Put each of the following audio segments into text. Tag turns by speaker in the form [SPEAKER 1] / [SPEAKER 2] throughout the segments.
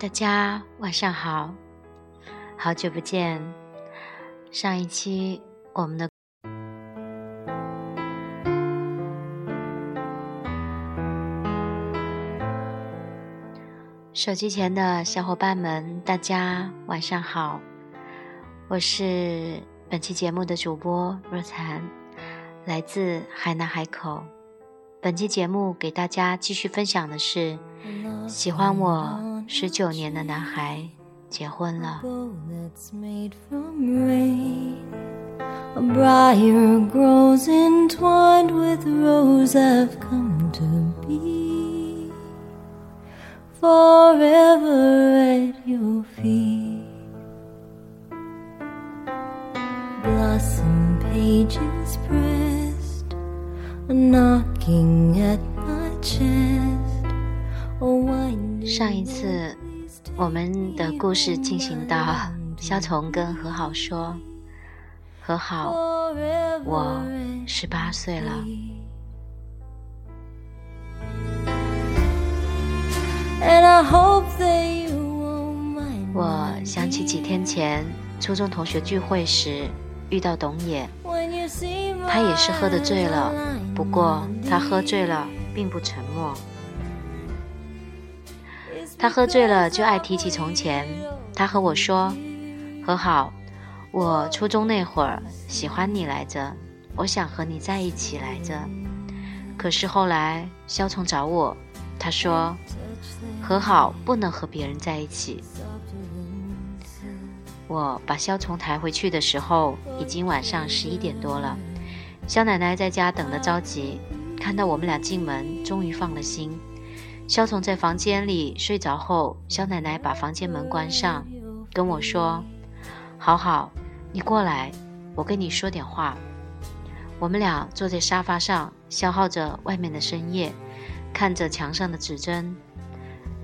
[SPEAKER 1] 大家晚上好，好久不见。上一期我们的手机前的小伙伴们，大家晚上好，我是本期节目的主播若残，来自海南海口。本期节目给大家继续分享的是，喜欢我十九年的男孩结婚了。上一次，我们的故事进行到肖从跟何好说：“何好，我十八岁了。”我想起几天前初中同学聚会时遇到董野，他也是喝得醉了，不过他喝醉了并不沉默。他喝醉了就爱提起从前。他和我说：“和好，我初中那会儿喜欢你来着，我想和你在一起来着。可是后来肖从找我，他说和好不能和别人在一起。”我把肖从抬回去的时候，已经晚上十一点多了。肖奶奶在家等得着急，看到我们俩进门，终于放了心。肖从在房间里睡着后，肖奶奶把房间门关上，跟我说：“好好，你过来，我跟你说点话。”我们俩坐在沙发上，消耗着外面的深夜，看着墙上的指针。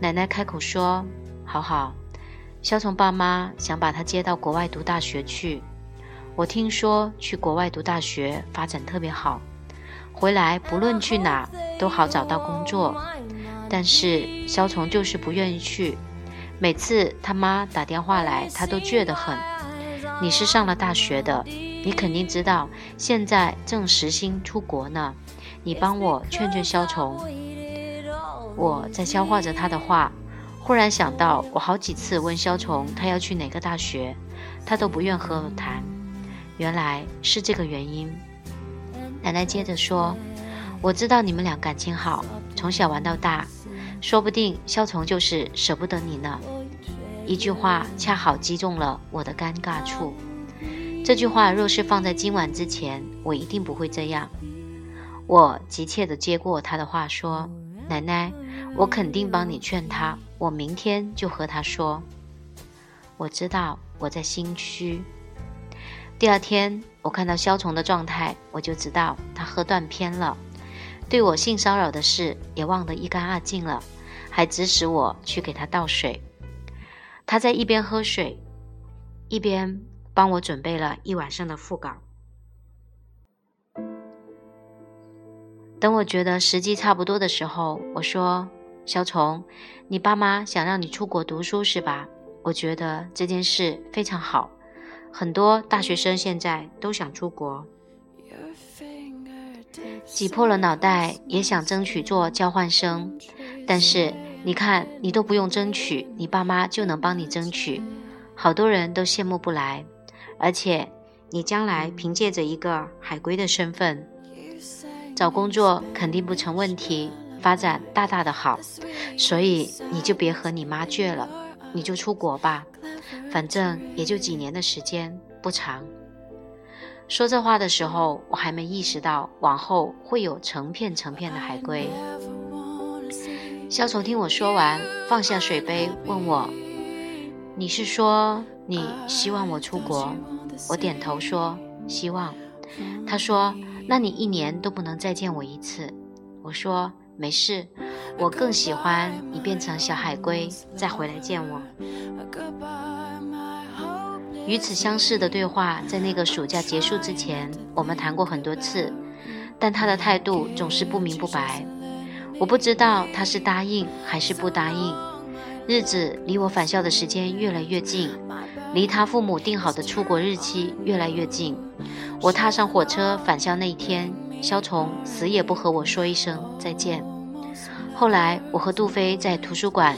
[SPEAKER 1] 奶奶开口说：“好好，肖从爸妈想把他接到国外读大学去。我听说去国外读大学发展特别好，回来不论去哪都好找到工作。”但是肖从就是不愿意去，每次他妈打电话来，他都倔得很。你是上了大学的，你肯定知道现在正时兴出国呢。你帮我劝劝肖从。我在消化着他的话，忽然想到，我好几次问肖从他要去哪个大学，他都不愿和我谈。原来是这个原因。奶奶接着说：“我知道你们俩感情好，从小玩到大。”说不定肖从就是舍不得你呢。一句话恰好击中了我的尴尬处。这句话若是放在今晚之前，我一定不会这样。我急切地接过他的话说：“奶奶，我肯定帮你劝他，我明天就和他说。”我知道我在心虚。第二天，我看到肖从的状态，我就知道他喝断片了，对我性骚扰的事也忘得一干二净了。还指使我去给他倒水，他在一边喝水，一边帮我准备了一晚上的副稿。等我觉得时机差不多的时候，我说：“小虫，你爸妈想让你出国读书是吧？我觉得这件事非常好，很多大学生现在都想出国，挤破了脑袋也想争取做交换生。”但是你看，你都不用争取，你爸妈就能帮你争取，好多人都羡慕不来。而且你将来凭借着一个海归的身份，找工作肯定不成问题，发展大大的好。所以你就别和你妈倔了，你就出国吧，反正也就几年的时间，不长。说这话的时候，我还没意识到往后会有成片成片的海归。肖从听我说完，放下水杯，问我：“你是说你希望我出国？”我点头说：“希望。”他说：“那你一年都不能再见我一次？”我说：“没事，我更喜欢你变成小海龟再回来见我。”与此相似的对话，在那个暑假结束之前，我们谈过很多次，但他的态度总是不明不白。我不知道他是答应还是不答应。日子离我返校的时间越来越近，离他父母定好的出国日期越来越近。我踏上火车返校那一天，肖崇死也不和我说一声再见。后来我和杜飞在图书馆，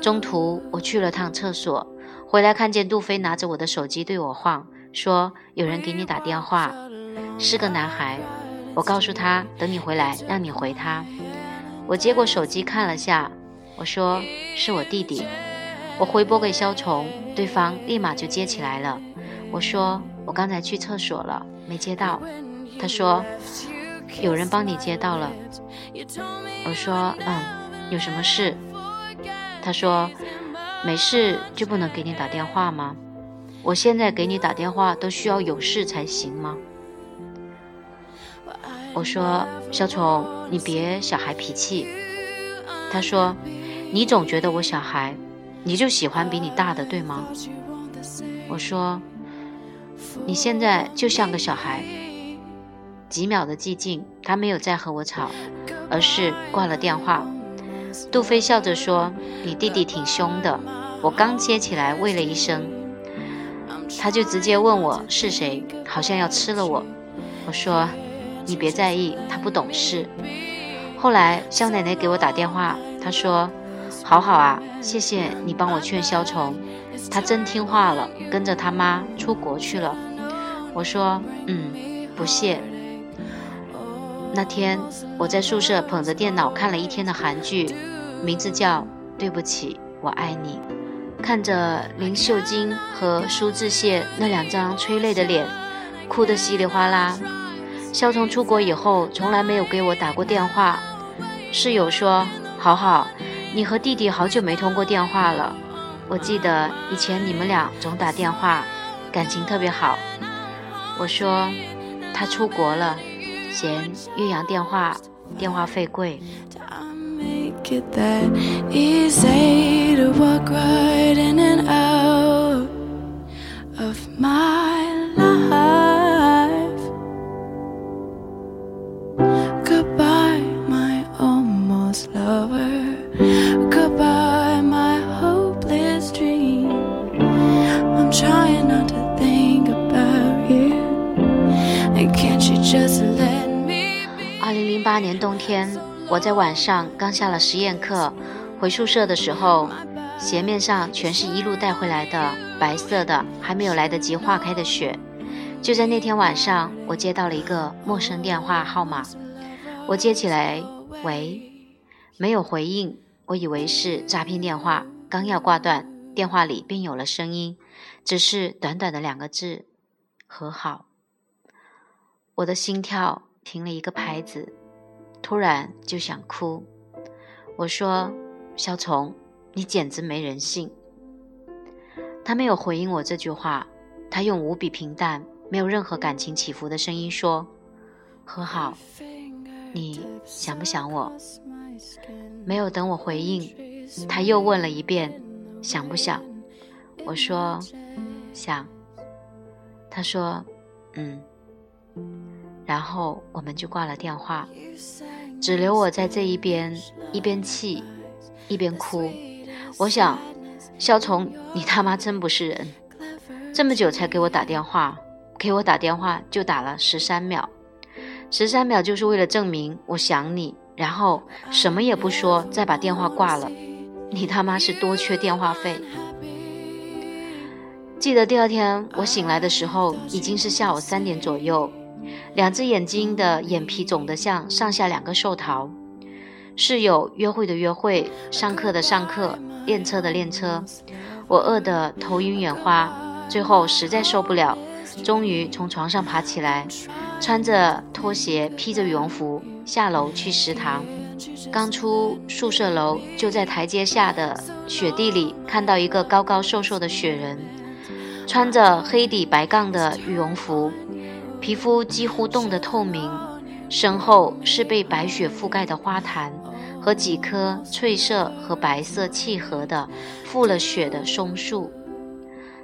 [SPEAKER 1] 中途我去了趟厕所，回来看见杜飞拿着我的手机对我晃，说有人给你打电话，是个男孩。我告诉他等你回来让你回他。我接过手机看了下，我说是我弟弟。我回拨给肖崇，对方立马就接起来了。我说我刚才去厕所了，没接到。他说有人帮你接到了。我说：“嗯，有什么事？”他说：“没事就不能给你打电话吗？我现在给你打电话都需要有事才行吗？”我说：“小虫，你别小孩脾气。”他说：“你总觉得我小孩，你就喜欢比你大的，对吗？”我说：“你现在就像个小孩。”几秒的寂静，他没有再和我吵。而是挂了电话。杜飞笑着说：“你弟弟挺凶的。”我刚接起来，喂了一声，他就直接问我是谁，好像要吃了我。我说：“你别在意，他不懂事。”后来肖奶奶给我打电话，她说：“好好啊，谢谢你帮我劝肖虫，他真听话了，跟着他妈出国去了。”我说：“嗯，不谢。”那天我在宿舍捧着电脑看了一天的韩剧，名字叫《对不起，我爱你》。看着林秀晶和苏志燮那两张催泪的脸，哭得稀里哗啦。肖崇出国以后从来没有给我打过电话。室友说：“好好，你和弟弟好久没通过电话了。我记得以前你们俩总打电话，感情特别好。”我说：“他出国了。”嫌岳阳电话电话费贵。我在晚上刚下了实验课，回宿舍的时候，鞋面上全是一路带回来的白色的，还没有来得及化开的雪。就在那天晚上，我接到了一个陌生电话号码，我接起来，喂，没有回应，我以为是诈骗电话，刚要挂断，电话里便有了声音，只是短短的两个字：和好。我的心跳停了一个拍子。突然就想哭，我说：“小虫，你简直没人性。”他没有回应我这句话，他用无比平淡、没有任何感情起伏的声音说：“和好，你想不想我？”没有等我回应，他又问了一遍：“想不想？”我说：“想。”他说：“嗯。”然后我们就挂了电话，只留我在这一边，一边气，一边哭。我想，肖崇，你他妈真不是人！这么久才给我打电话，给我打电话就打了十三秒，十三秒就是为了证明我想你，然后什么也不说，再把电话挂了。你他妈是多缺电话费！记得第二天我醒来的时候，已经是下午三点左右。两只眼睛的眼皮肿得像上下两个寿桃。室友约会的约会，上课的上课，练车的练车。我饿得头晕眼花，最后实在受不了，终于从床上爬起来，穿着拖鞋，披着羽绒服下楼去食堂。刚出宿舍楼，就在台阶下的雪地里看到一个高高瘦瘦的雪人，穿着黑底白杠的羽绒服。皮肤几乎冻得透明，身后是被白雪覆盖的花坛和几棵翠色和白色契合的覆了雪的松树。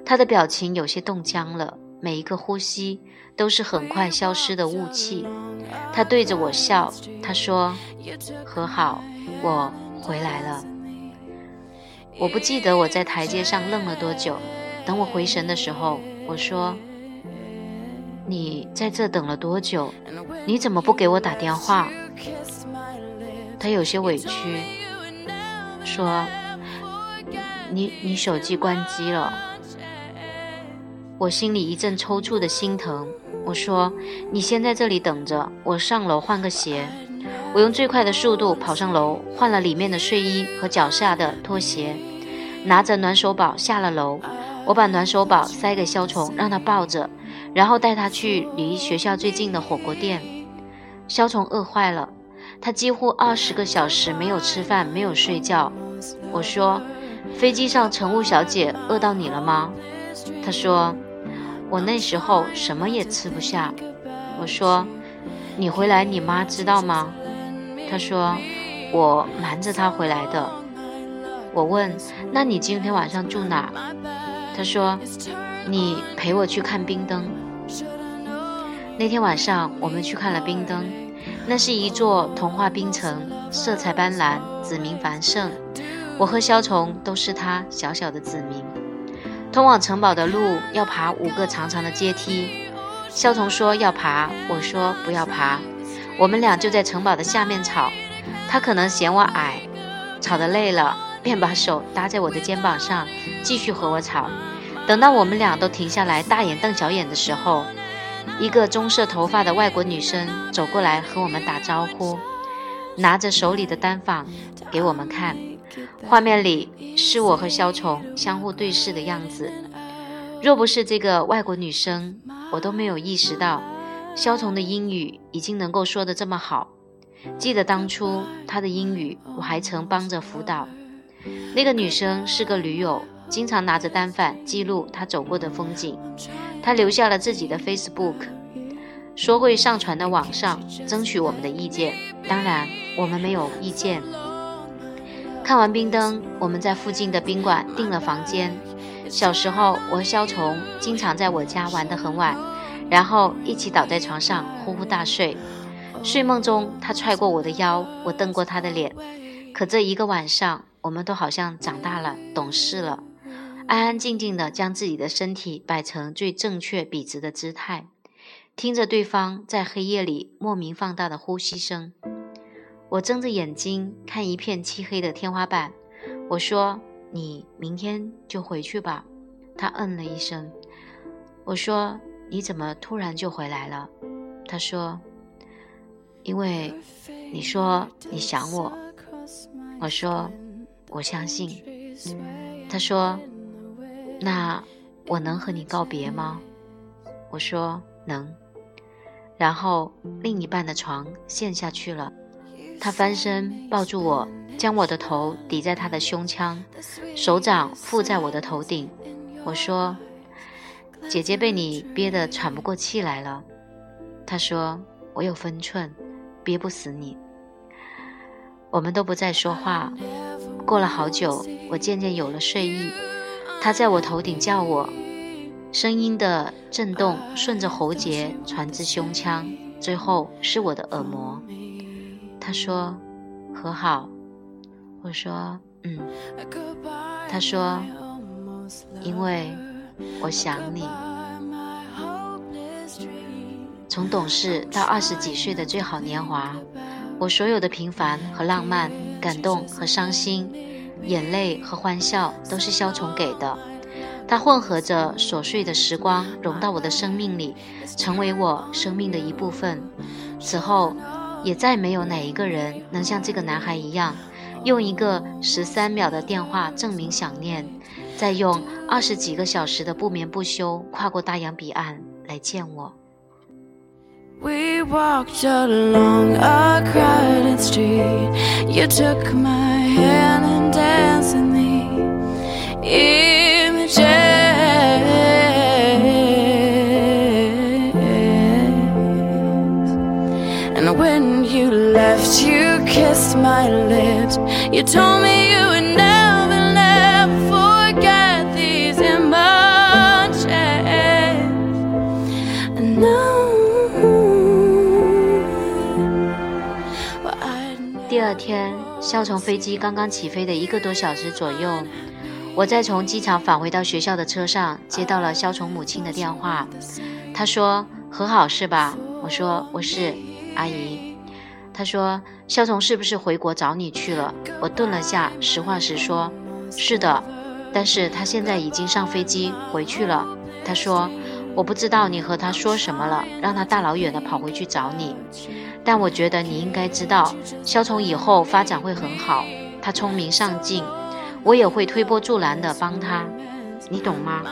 [SPEAKER 1] 他的表情有些冻僵了，每一个呼吸都是很快消失的雾气。他对着我笑，他说：“和好，我回来了。”我不记得我在台阶上愣了多久。等我回神的时候，我说：“你在这等了多久？你怎么不给我打电话？”他有些委屈，说：“你你手机关机了。”我心里一阵抽搐的心疼。我说：“你先在这里等着，我上楼换个鞋。”我用最快的速度跑上楼，换了里面的睡衣和脚下的拖鞋，拿着暖手宝下了楼。我把暖手宝塞给肖虫，让他抱着，然后带他去离学校最近的火锅店。肖虫饿坏了，他几乎二十个小时没有吃饭，没有睡觉。我说：“飞机上乘务小姐饿到你了吗？”他说：“我那时候什么也吃不下。”我说：“你回来，你妈知道吗？”他说：“我瞒着他回来的。”我问：“那你今天晚上住哪？”他说：“你陪我去看冰灯。”那天晚上我们去看了冰灯，那是一座童话冰城，色彩斑斓，子民繁盛。我和肖虫都是他小小的子民。通往城堡的路要爬五个长长的阶梯，肖虫说要爬，我说不要爬。我们俩就在城堡的下面吵，他可能嫌我矮，吵得累了，便把手搭在我的肩膀上，继续和我吵。等到我们俩都停下来，大眼瞪小眼的时候，一个棕色头发的外国女生走过来和我们打招呼，拿着手里的单反给我们看。画面里是我和肖虫相互对视的样子。若不是这个外国女生，我都没有意识到。肖虫的英语已经能够说得这么好，记得当初他的英语我还曾帮着辅导。那个女生是个驴友，经常拿着单反记录他走过的风景。他留下了自己的 Facebook，说会上传到网上，争取我们的意见。当然，我们没有意见。看完冰灯，我们在附近的宾馆订了房间。小时候，我和肖崇经常在我家玩得很晚。然后一起倒在床上呼呼大睡，睡梦中他踹过我的腰，我瞪过他的脸。可这一个晚上，我们都好像长大了，懂事了，安安静静的将自己的身体摆成最正确笔直的姿态，听着对方在黑夜里莫名放大的呼吸声。我睁着眼睛看一片漆黑的天花板，我说：“你明天就回去吧。”他嗯了一声。我说。你怎么突然就回来了？他说：“因为你说你想我。”我说：“我相信。”他说：“那我能和你告别吗？”我说：“能。”然后另一半的床陷下去了，他翻身抱住我，将我的头抵在他的胸腔，手掌附在我的头顶。我说。姐姐被你憋得喘不过气来了，他说：“我有分寸，憋不死你。”我们都不再说话。过了好久，我渐渐有了睡意。他在我头顶叫我，声音的震动顺着喉结传至胸腔，最后是我的耳膜。他说：“和好。”我说：“嗯。”他说：“因为。”我想你。从懂事到二十几岁的最好年华，我所有的平凡和浪漫、感动和伤心、眼泪和欢笑，都是肖崇给的。它混合着琐碎的时光，融到我的生命里，成为我生命的一部分。此后，也再没有哪一个人能像这个男孩一样，用一个十三秒的电话证明想念。再用二十几个小时的不眠不休跨过大洋彼岸来见我。We walked along a crowded street. You took my hand and danced in the images. And when you left, you kissed my lips. You told me you would never. forget these emotions. No. 第二天， 肖从飞机刚刚起飞的一个多小时左右，我在从机场返回到学校的车上接到了肖从母亲的电话。他说：“和好是吧？”我说：“我是，阿姨。”他说：“肖从是不是回国找你去了？”我顿了下，实话实说：“是的，但是他现在已经上飞机回去了。”他说：“我不知道你和他说什么了，让他大老远的跑回去找你。但我觉得你应该知道，肖从以后发展会很好。他聪明上进，我也会推波助澜的帮他，你懂吗？”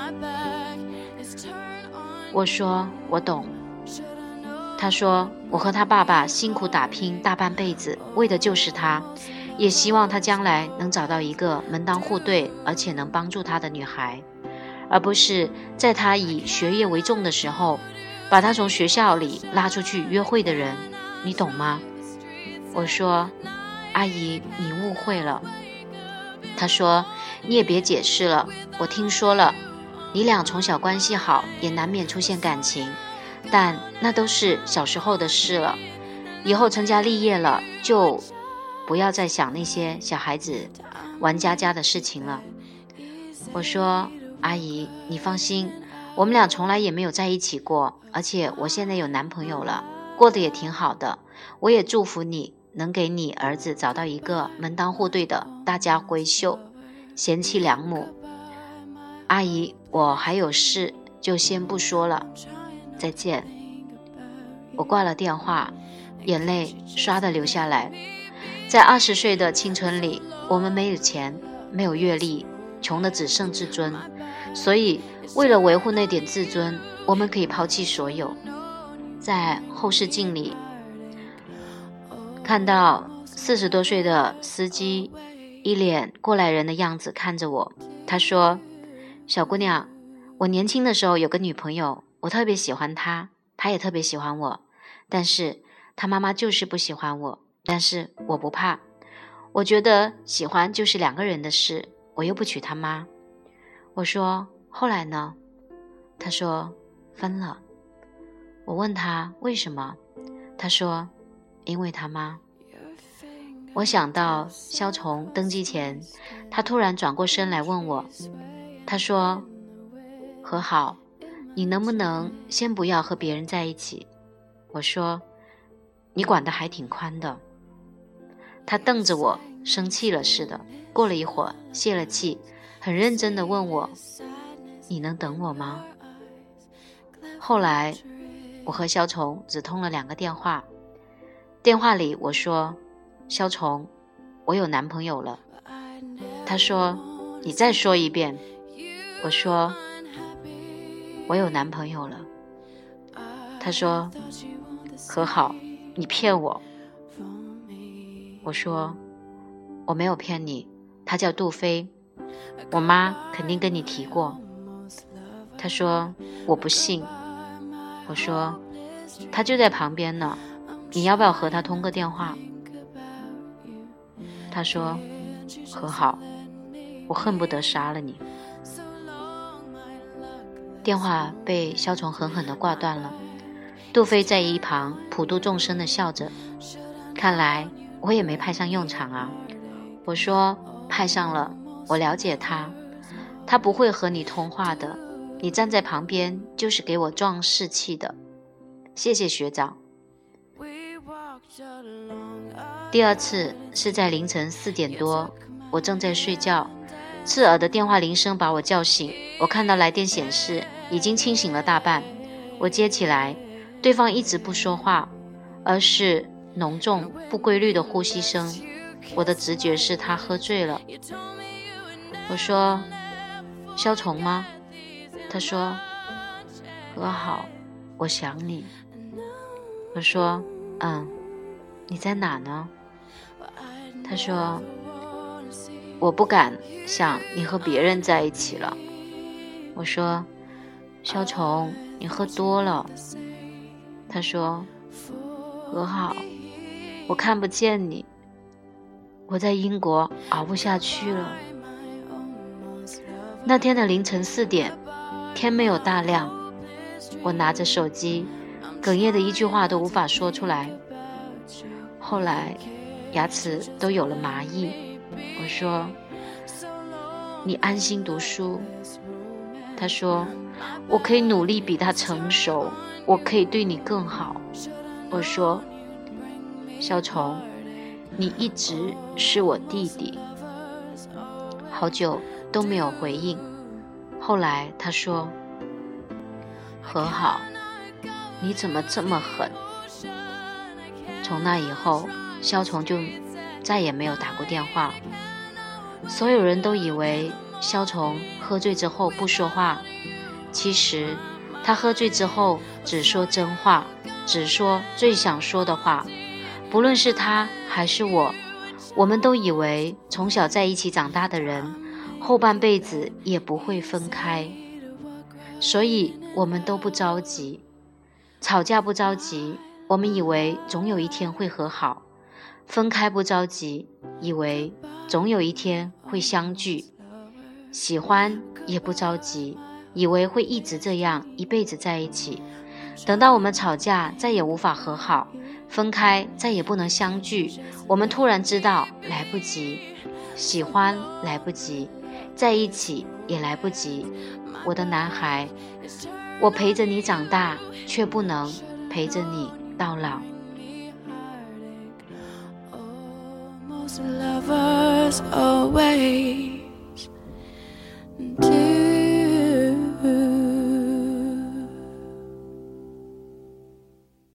[SPEAKER 1] 我说：“我懂。”他说：“我和他爸爸辛苦打拼大半辈子，为的就是他，也希望他将来能找到一个门当户对而且能帮助他的女孩，而不是在他以学业为重的时候，把他从学校里拉出去约会的人，你懂吗？”我说：“阿姨，你误会了。”他说：“你也别解释了，我听说了，你俩从小关系好，也难免出现感情。”但那都是小时候的事了，以后成家立业了，就不要再想那些小孩子玩家家的事情了。我说：“阿姨，你放心，我们俩从来也没有在一起过，而且我现在有男朋友了，过得也挺好的。我也祝福你能给你儿子找到一个门当户对的大家闺秀，贤妻良母。”阿姨，我还有事，就先不说了。再见。我挂了电话，眼泪唰的流下来。在二十岁的青春里，我们没有钱，没有阅历，穷的只剩自尊。所以，为了维护那点自尊，我们可以抛弃所有。在后视镜里，看到四十多岁的司机，一脸过来人的样子看着我。他说：“小姑娘，我年轻的时候有个女朋友。”我特别喜欢她，她也特别喜欢我，但是她妈妈就是不喜欢我。但是我不怕，我觉得喜欢就是两个人的事，我又不娶他妈。我说后来呢？他说分了。我问他为什么？他说因为他妈。我想到肖崇登机前，他突然转过身来问我，他说和好。你能不能先不要和别人在一起？我说，你管的还挺宽的。他瞪着我，生气了似的。过了一会儿，泄了气，很认真的问我：“你能等我吗？”后来，我和肖崇只通了两个电话。电话里我说：“肖崇，我有男朋友了。”他说：“你再说一遍。”我说。我有男朋友了，他说和好，你骗我。我说我没有骗你，他叫杜飞，我妈肯定跟你提过。他说我不信。我说他就在旁边呢，你要不要和他通个电话？他说和好，我恨不得杀了你。电话被肖崇狠狠地挂断了，杜飞在一旁普度众生的笑着。看来我也没派上用场啊！我说派上了，我了解他，他不会和你通话的。你站在旁边就是给我壮士气的。谢谢学长。第二次是在凌晨四点多，我正在睡觉，刺耳的电话铃声把我叫醒。我看到来电显示。已经清醒了大半，我接起来，对方一直不说话，而是浓重不规律的呼吸声。我的直觉是他喝醉了。我说：“肖崇吗？”他说：“和好，我想你。”我说：“嗯，你在哪呢？”他说：“我不敢想你和别人在一起了。”我说。肖崇，你喝多了。他说：“和好，我看不见你。我在英国熬不下去了。”那天的凌晨四点，天没有大亮，我拿着手机，哽咽的一句话都无法说出来。后来，牙齿都有了麻意。我说：“你安心读书。”他说：“我可以努力比他成熟，我可以对你更好。”我说：“小虫，你一直是我弟弟。”好久都没有回应。后来他说：“和好。”你怎么这么狠？从那以后，肖崇就再也没有打过电话。所有人都以为肖崇喝醉之后不说话，其实他喝醉之后只说真话，只说最想说的话。不论是他还是我，我们都以为从小在一起长大的人，后半辈子也不会分开，所以我们都不着急。吵架不着急，我们以为总有一天会和好；分开不着急，以为总有一天会相聚；喜欢也不着急，以为会一直这样一辈子在一起。等到我们吵架再也无法和好，分开再也不能相聚，我们突然知道来不及，喜欢来不及，在一起也来不及。我的男孩，我陪着你长大，却不能陪着你到老。Lovers always do.